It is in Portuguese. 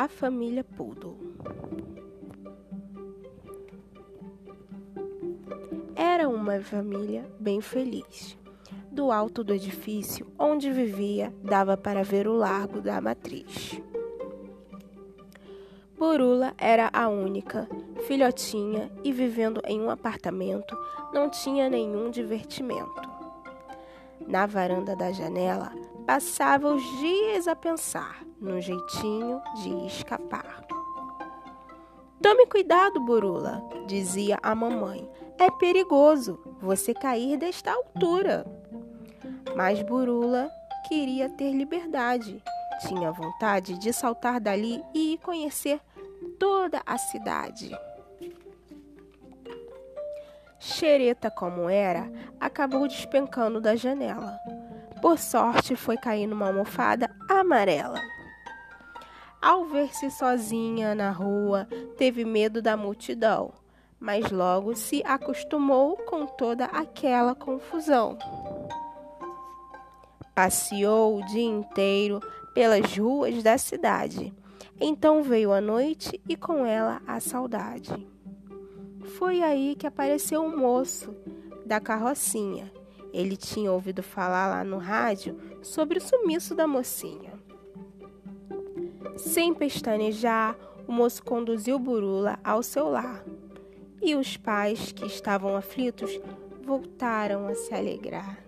A família Poodle. Era uma família bem feliz. Do alto do edifício onde vivia, dava para ver o largo da matriz. Burula era a única, filhotinha e vivendo em um apartamento, não tinha nenhum divertimento. Na varanda da janela, passava os dias a pensar no jeitinho de escapar. Tome cuidado, Burula, dizia a mamãe. É perigoso você cair desta altura. Mas Burula queria ter liberdade. Tinha vontade de saltar dali e conhecer toda a cidade. Xereta como era, acabou despencando da janela. Por sorte, foi cair numa almofada amarela. Ao ver-se sozinha na rua, teve medo da multidão, mas logo se acostumou com toda aquela confusão. Passeou o dia inteiro pelas ruas da cidade. Então veio a noite e com ela a saudade. Foi aí que apareceu um moço da carrocinha. Ele tinha ouvido falar lá no rádio sobre o sumiço da mocinha. Sem pestanejar, o moço conduziu Burula ao seu lar. E os pais, que estavam aflitos, voltaram a se alegrar.